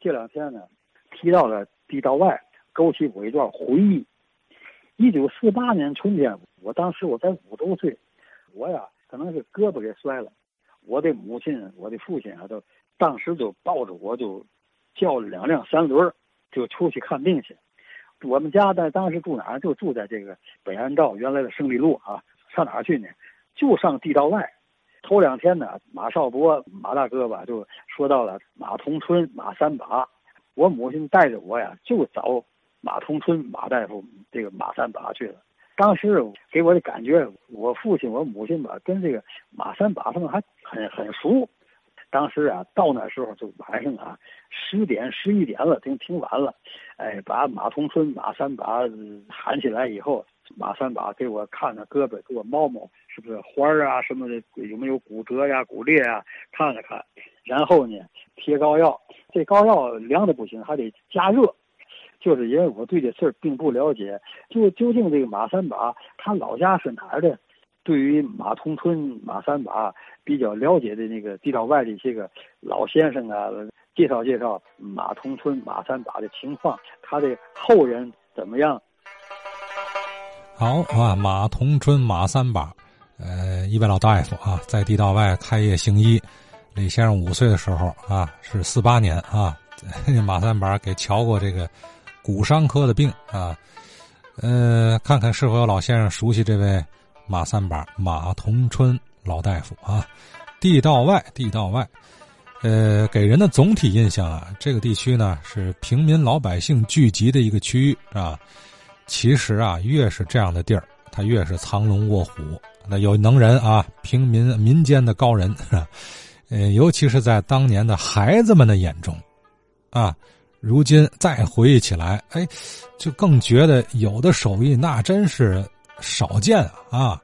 这两天呢，提到了地道外，勾起我一段回忆。一九四八年春天，我当时我才五周岁，我呀可能是胳膊给摔了，我的母亲、我的父亲啊，都当时就抱着我就叫了两辆三轮，就出去看病去。我们家在当时住哪儿？就住在这个北安道原来的胜利路啊。上哪儿去呢？就上地道外。头两天呢，马少波马大哥吧就说到了马同春马三把，我母亲带着我呀就找。马同春马大夫，这个马三把去了。当时给我的感觉，我父亲、我母亲吧，跟这个马三把他们还很很熟。当时啊，到那时候就晚上啊，十点、十一点了，挺挺晚了。哎，把马同春、马三把喊起来以后，马三把给我看看胳膊，给我摸摸，是不是花儿啊什么的，有没有骨折呀、骨裂啊，看了看。然后呢，贴膏药，这膏药凉的不行，还得加热。就是因为我对这事儿并不了解，就究竟这个马三把他老家是哪儿的？对于马同春、马三把比较了解的那个地道外的一些个老先生啊，介绍介绍马同春、马三把的情况，他的后人怎么样？好啊，马同春、马三把，呃，一位老大夫啊，在地道外开业行医。李先生五岁的时候啊，是四八年啊，马三把给瞧过这个。骨伤科的病啊，呃，看看是否有老先生熟悉这位马三把马同春老大夫啊。地道外，地道外，呃，给人的总体印象啊，这个地区呢是平民老百姓聚集的一个区域啊。其实啊，越是这样的地儿，他越是藏龙卧虎。那有能人啊，平民民间的高人，呃，尤其是在当年的孩子们的眼中，啊。如今再回忆起来，哎，就更觉得有的手艺那真是少见啊！